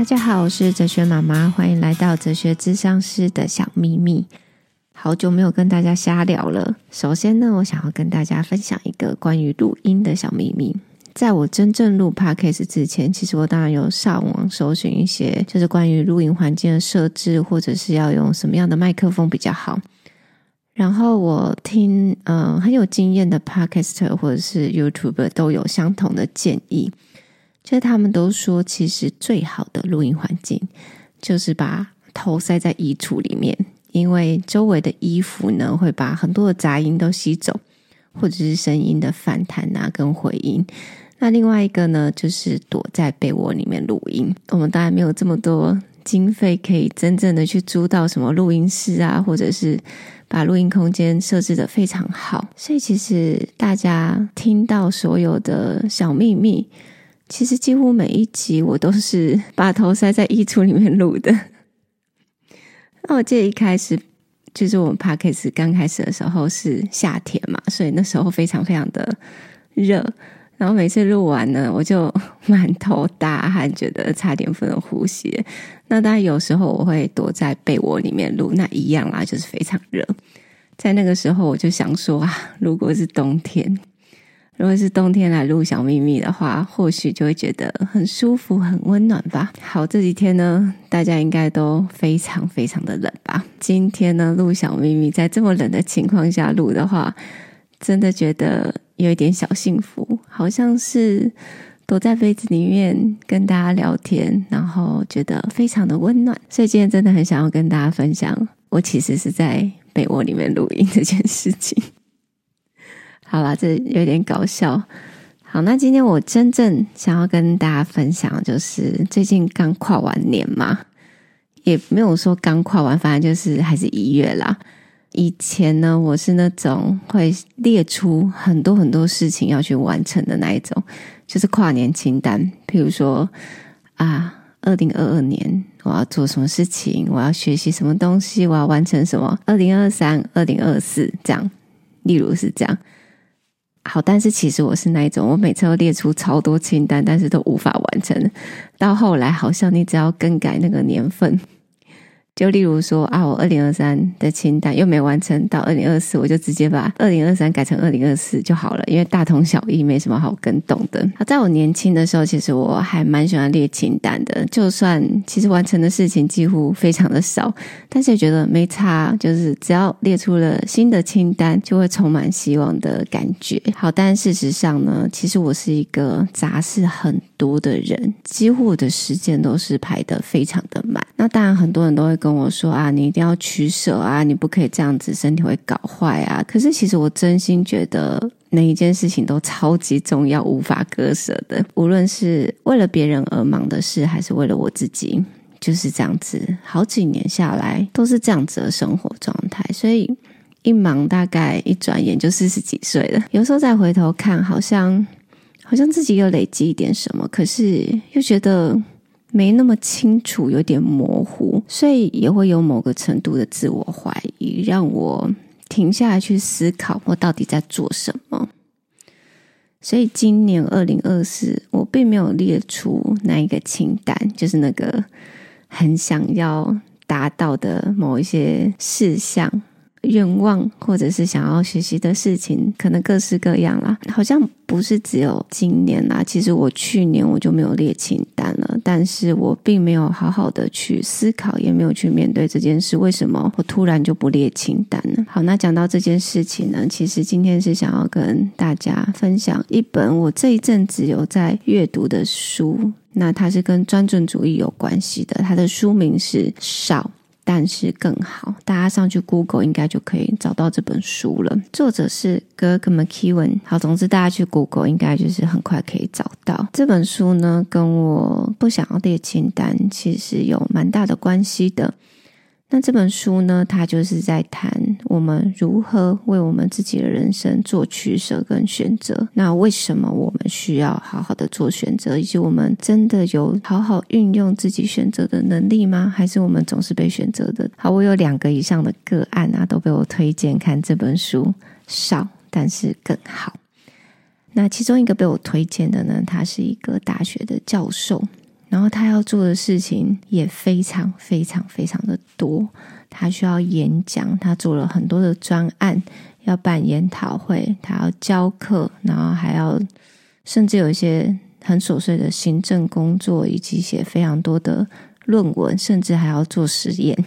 大家好，我是哲学妈妈，欢迎来到哲学咨商师的小秘密。好久没有跟大家瞎聊了。首先呢，我想要跟大家分享一个关于录音的小秘密。在我真正录 Podcast 之前，其实我当然有上网搜寻一些，就是关于录音环境的设置，或者是要用什么样的麦克风比较好。然后我听，嗯、呃，很有经验的 Podcaster 或者是 YouTuber 都有相同的建议，就是他们都说，其实最好的录音环境就是把头塞在衣橱里面，因为周围的衣服呢会把很多的杂音都吸走，或者是声音的反弹啊跟回音。那另外一个呢，就是躲在被窝里面录音。我们当然没有这么多经费，可以真正的去租到什么录音室啊，或者是。把录音空间设置得非常好，所以其实大家听到所有的小秘密，其实几乎每一集我都是把头塞在衣橱里面录的。那我记得一开始就是我们 Podcast 刚开始的时候是夏天嘛，所以那时候非常非常的热。然后每次录完呢，我就满头大汗，觉得差点不能呼吸。那当然有时候我会躲在被窝里面录，那一样啦，就是非常热。在那个时候，我就想说啊，如果是冬天，如果是冬天来录小秘密的话，或许就会觉得很舒服、很温暖吧。好，这几天呢，大家应该都非常非常的冷吧？今天呢，录小秘密，在这么冷的情况下录的话，真的觉得。有一点小幸福，好像是躲在被子里面跟大家聊天，然后觉得非常的温暖。所以今天真的很想要跟大家分享，我其实是在被窝里面录音这件事情。好啦，这有点搞笑。好，那今天我真正想要跟大家分享，就是最近刚跨完年嘛，也没有说刚跨完，反正就是还是一月啦。以前呢，我是那种会列出很多很多事情要去完成的那一种，就是跨年清单。譬如说啊，二零二二年我要做什么事情，我要学习什么东西，我要完成什么。二零二三、二零二四这样，例如是这样。好，但是其实我是那一种，我每次都列出超多清单，但是都无法完成。到后来，好像你只要更改那个年份。就例如说啊，我二零二三的清单又没完成，到二零二四我就直接把二零二三改成二零二四就好了，因为大同小异，没什么好更动的。好，在我年轻的时候，其实我还蛮喜欢列清单的，就算其实完成的事情几乎非常的少，但是也觉得没差，就是只要列出了新的清单，就会充满希望的感觉。好，但事实上呢，其实我是一个杂事很多的人，几乎我的时间都是排得非常的满。那当然，很多人都会跟跟我说啊，你一定要取舍啊，你不可以这样子，身体会搞坏啊。可是其实我真心觉得每一件事情都超级重要，无法割舍的。无论是为了别人而忙的事，还是为了我自己，就是这样子。好几年下来都是这样子的生活状态，所以一忙大概一转眼就四十几岁了。有时候再回头看，好像好像自己有累积一点什么，可是又觉得。没那么清楚，有点模糊，所以也会有某个程度的自我怀疑，让我停下来去思考我到底在做什么。所以今年二零二四，我并没有列出那一个清单，就是那个很想要达到的某一些事项。愿望或者是想要学习的事情，可能各式各样啦。好像不是只有今年啦。其实我去年我就没有列清单了，但是我并没有好好的去思考，也没有去面对这件事。为什么我突然就不列清单呢？好，那讲到这件事情呢，其实今天是想要跟大家分享一本我这一阵子有在阅读的书。那它是跟专注主义有关系的，它的书名是《少》。但是更好，大家上去 Google 应该就可以找到这本书了。作者是 Greg McKeown。好，总之大家去 Google 应该就是很快可以找到这本书呢。跟我不想要列清单其实有蛮大的关系的。那这本书呢，它就是在谈我们如何为我们自己的人生做取舍跟选择。那为什么我们需要好好的做选择，以及我们真的有好好运用自己选择的能力吗？还是我们总是被选择的？好，我有两个以上的个案啊，都被我推荐看这本书，少但是更好。那其中一个被我推荐的呢，他是一个大学的教授。然后他要做的事情也非常非常非常的多。他需要演讲，他做了很多的专案，要办研讨会，他要教课，然后还要甚至有一些很琐碎的行政工作，以及写非常多的论文，甚至还要做实验。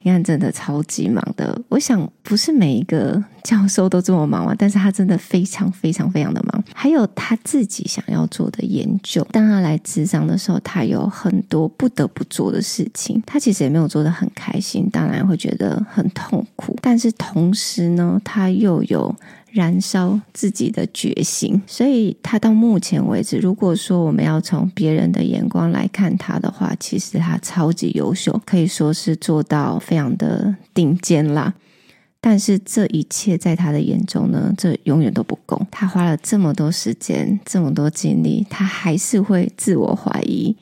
你看，真的超级忙的。我想，不是每一个教授都这么忙啊，但是他真的非常非常非常的忙。还有他自己想要做的研究。当他来智商的时候，他有很多不得不做的事情。他其实也没有做的很开心，当然会觉得很痛苦。但是同时呢，他又有。燃烧自己的决心，所以他到目前为止，如果说我们要从别人的眼光来看他的话，其实他超级优秀，可以说是做到非常的顶尖啦。但是这一切在他的眼中呢，这永远都不够。他花了这么多时间，这么多精力，他还是会自我怀疑，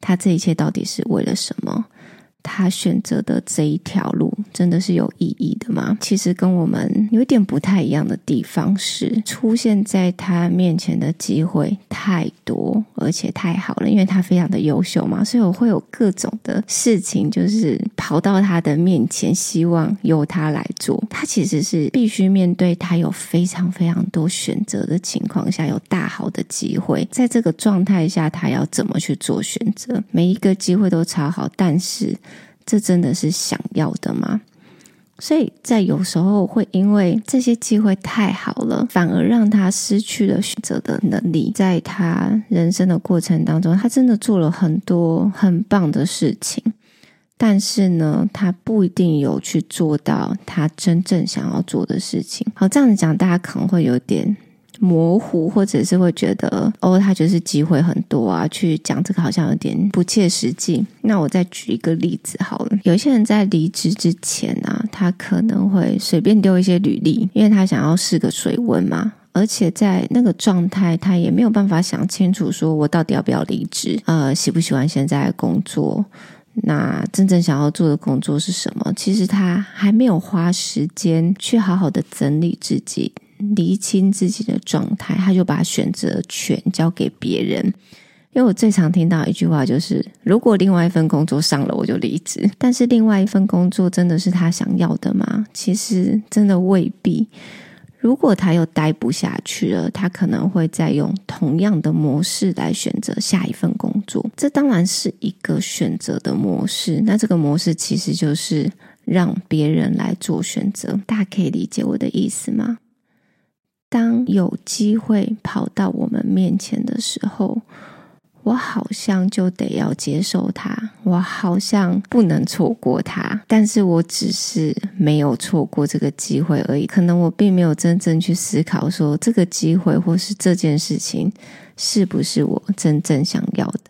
他这一切到底是为了什么？他选择的这一条路真的是有意义的吗？其实跟我们有点不太一样的地方是，出现在他面前的机会太多，而且太好了，因为他非常的优秀嘛，所以我会有各种的事情，就是跑到他的面前，希望由他来做。他其实是必须面对他有非常非常多选择的情况下，有大好的机会，在这个状态下，他要怎么去做选择？每一个机会都超好，但是。这真的是想要的吗？所以在有时候会因为这些机会太好了，反而让他失去了选择的能力。在他人生的过程当中，他真的做了很多很棒的事情，但是呢，他不一定有去做到他真正想要做的事情。好，这样子讲，大家可能会有点。模糊，或者是会觉得哦，他就是机会很多啊，去讲这个好像有点不切实际。那我再举一个例子好了，有些人在离职之前啊，他可能会随便丢一些履历，因为他想要试个水温嘛。而且在那个状态，他也没有办法想清楚，说我到底要不要离职？呃，喜不喜欢现在的工作？那真正想要做的工作是什么？其实他还没有花时间去好好的整理自己。厘清自己的状态，他就把选择权交给别人。因为我最常听到一句话就是：如果另外一份工作上了，我就离职。但是另外一份工作真的是他想要的吗？其实真的未必。如果他又待不下去了，他可能会再用同样的模式来选择下一份工作。这当然是一个选择的模式。那这个模式其实就是让别人来做选择。大家可以理解我的意思吗？当有机会跑到我们面前的时候，我好像就得要接受它，我好像不能错过它。但是我只是没有错过这个机会而已。可能我并没有真正去思考说，这个机会或是这件事情是不是我真正想要的。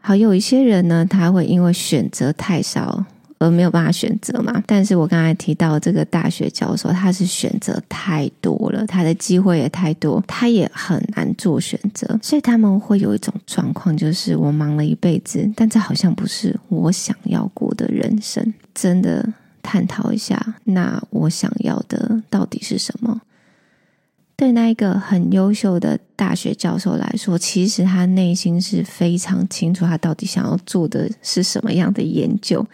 好，有一些人呢，他会因为选择太少。而没有办法选择嘛？但是我刚才提到这个大学教授，他是选择太多了，他的机会也太多，他也很难做选择，所以他们会有一种状况，就是我忙了一辈子，但这好像不是我想要过的人生。真的探讨一下，那我想要的到底是什么？对那一个很优秀的大学教授来说，其实他内心是非常清楚，他到底想要做的是什么样的研究。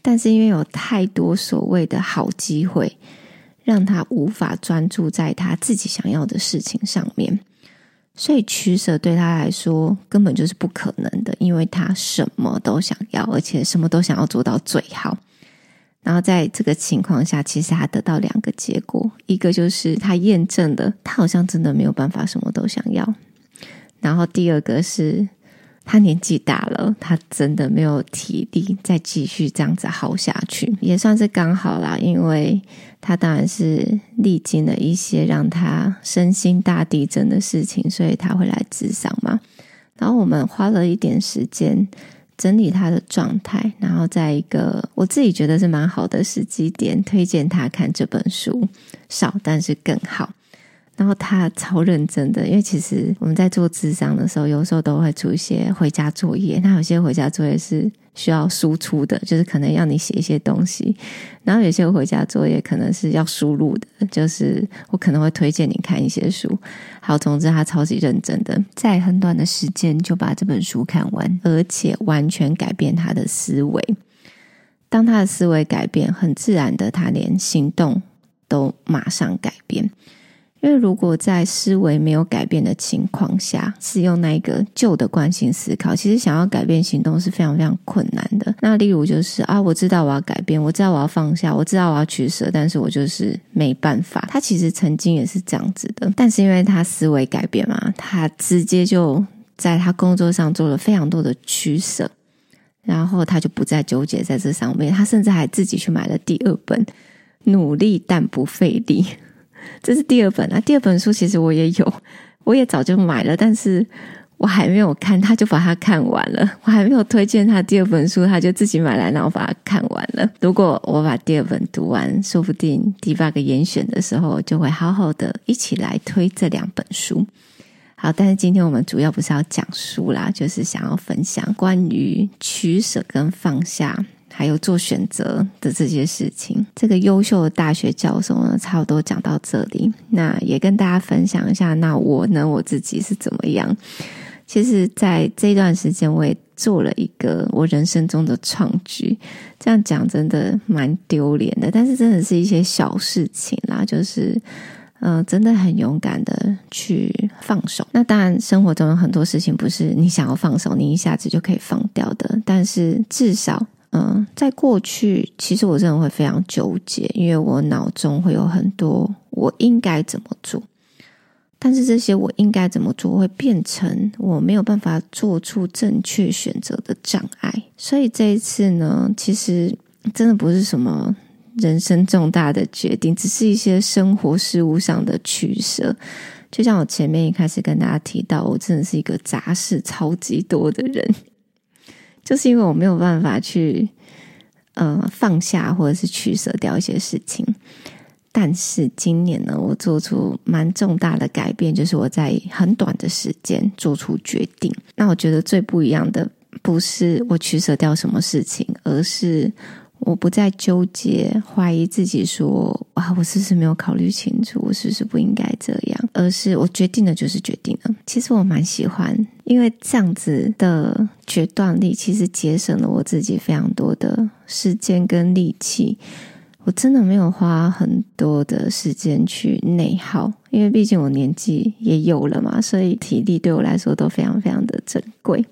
但是因为有太多所谓的好机会，让他无法专注在他自己想要的事情上面，所以取舍对他来说根本就是不可能的，因为他什么都想要，而且什么都想要做到最好。然后在这个情况下，其实他得到两个结果，一个就是他验证了他好像真的没有办法什么都想要，然后第二个是。他年纪大了，他真的没有体力再继续这样子耗下去，也算是刚好啦。因为他当然是历经了一些让他身心大地震的事情，所以他会来咨商嘛。然后我们花了一点时间整理他的状态，然后在一个我自己觉得是蛮好的时机点，推荐他看这本书《少但是更好》。然后他超认真的，因为其实我们在做智商的时候，有时候都会出一些回家作业。那有些回家作业是需要输出的，就是可能要你写一些东西；然后有些回家作业可能是要输入的，就是我可能会推荐你看一些书。好，总之他超级认真的，在很短的时间就把这本书看完，而且完全改变他的思维。当他的思维改变，很自然的，他连行动都马上改变。因为如果在思维没有改变的情况下，是用那个旧的惯性思考，其实想要改变行动是非常非常困难的。那例如就是啊，我知道我要改变，我知道我要放下，我知道我要取舍，但是我就是没办法。他其实曾经也是这样子的，但是因为他思维改变嘛，他直接就在他工作上做了非常多的取舍，然后他就不再纠结在这上面。他甚至还自己去买了第二本《努力但不费力》。这是第二本啊，第二本书其实我也有，我也早就买了，但是我还没有看，他就把它看完了。我还没有推荐他第二本书，他就自己买来，然后把它看完了。如果我把第二本读完，说不定第八个严选的时候，就会好好的一起来推这两本书。好，但是今天我们主要不是要讲书啦，就是想要分享关于取舍跟放下。还有做选择的这些事情，这个优秀的大学教授呢，差不多讲到这里。那也跟大家分享一下，那我呢，我自己是怎么样？其实，在这段时间，我也做了一个我人生中的创举。这样讲真的蛮丢脸的，但是真的是一些小事情啦，就是，嗯、真的很勇敢的去放手。那当然，生活中有很多事情不是你想要放手，你一下子就可以放掉的。但是至少。嗯，在过去，其实我真的会非常纠结，因为我脑中会有很多我应该怎么做，但是这些我应该怎么做会变成我没有办法做出正确选择的障碍。所以这一次呢，其实真的不是什么人生重大的决定，只是一些生活事务上的取舍。就像我前面一开始跟大家提到，我真的是一个杂事超级多的人。就是因为我没有办法去，呃，放下或者是取舍掉一些事情，但是今年呢，我做出蛮重大的改变，就是我在很短的时间做出决定。那我觉得最不一样的，不是我取舍掉什么事情，而是。我不再纠结、怀疑自己说，说哇，我是不是没有考虑清楚？我是不是不应该这样？而是我决定了，就是决定了。其实我蛮喜欢，因为这样子的决断力，其实节省了我自己非常多的时间跟力气。我真的没有花很多的时间去内耗，因为毕竟我年纪也有了嘛，所以体力对我来说都非常非常的珍贵。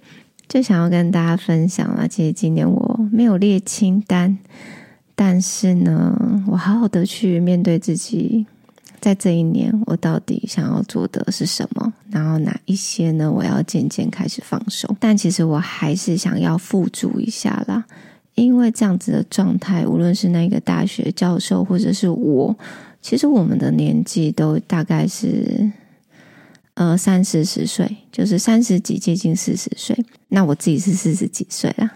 就想要跟大家分享了，其实今年我没有列清单，但是呢，我好好的去面对自己，在这一年我到底想要做的是什么，然后哪一些呢，我要渐渐开始放手。但其实我还是想要付诸一下啦，因为这样子的状态，无论是那个大学教授，或者是我，其实我们的年纪都大概是。呃，三四十岁，就是三十几接近四十岁。那我自己是四十几岁啦，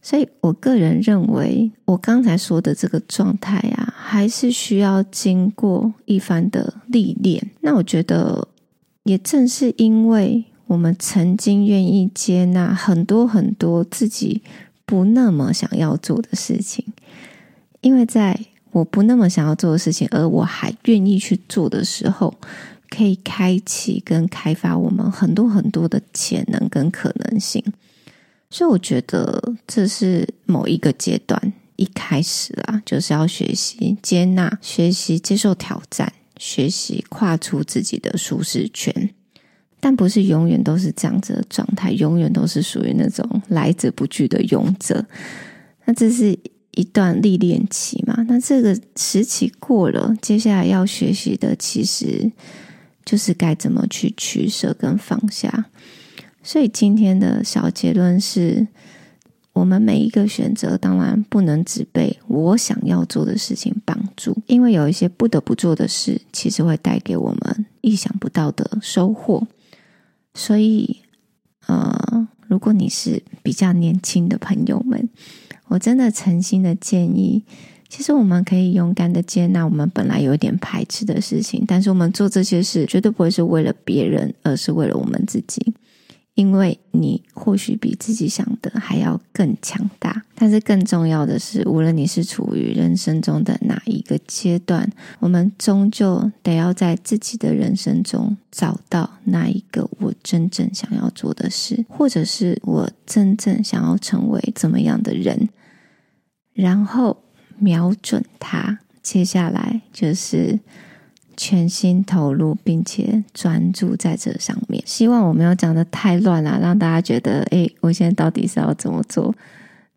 所以我个人认为，我刚才说的这个状态啊，还是需要经过一番的历练。那我觉得，也正是因为我们曾经愿意接纳很多很多自己不那么想要做的事情，因为在我不那么想要做的事情，而我还愿意去做的时候。可以开启跟开发我们很多很多的潜能跟可能性，所以我觉得这是某一个阶段一开始啊，就是要学习接纳、学习接受挑战、学习跨出自己的舒适圈，但不是永远都是这样子的状态，永远都是属于那种来者不拒的勇者。那这是一段历练期嘛？那这个时期过了，接下来要学习的其实。就是该怎么去取舍跟放下，所以今天的小结论是：我们每一个选择，当然不能只被我想要做的事情绑住，因为有一些不得不做的事，其实会带给我们意想不到的收获。所以，呃，如果你是比较年轻的朋友们，我真的诚心的建议。其实我们可以勇敢的接纳我们本来有点排斥的事情，但是我们做这些事绝对不会是为了别人，而是为了我们自己。因为你或许比自己想的还要更强大，但是更重要的是，无论你是处于人生中的哪一个阶段，我们终究得要在自己的人生中找到那一个我真正想要做的事，或者是我真正想要成为怎么样的人，然后瞄准它，接下来就是。全心投入，并且专注在这上面。希望我没有讲的太乱了，让大家觉得，诶，我现在到底是要怎么做？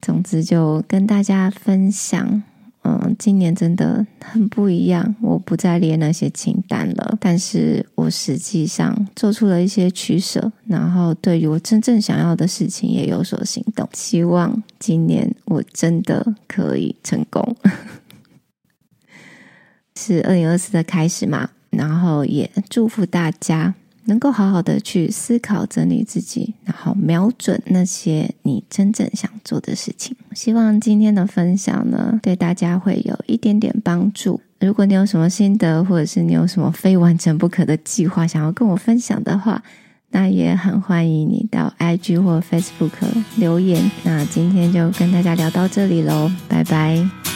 总之，就跟大家分享，嗯，今年真的很不一样。我不再列那些清单了，但是我实际上做出了一些取舍，然后对于我真正想要的事情也有所行动。希望今年我真的可以成功。是二零二四的开始嘛，然后也祝福大家能够好好的去思考、整理自己，然后瞄准那些你真正想做的事情。希望今天的分享呢，对大家会有一点点帮助。如果你有什么心得，或者是你有什么非完成不可的计划想要跟我分享的话，那也很欢迎你到 IG 或 Facebook 留言。那今天就跟大家聊到这里喽，拜拜。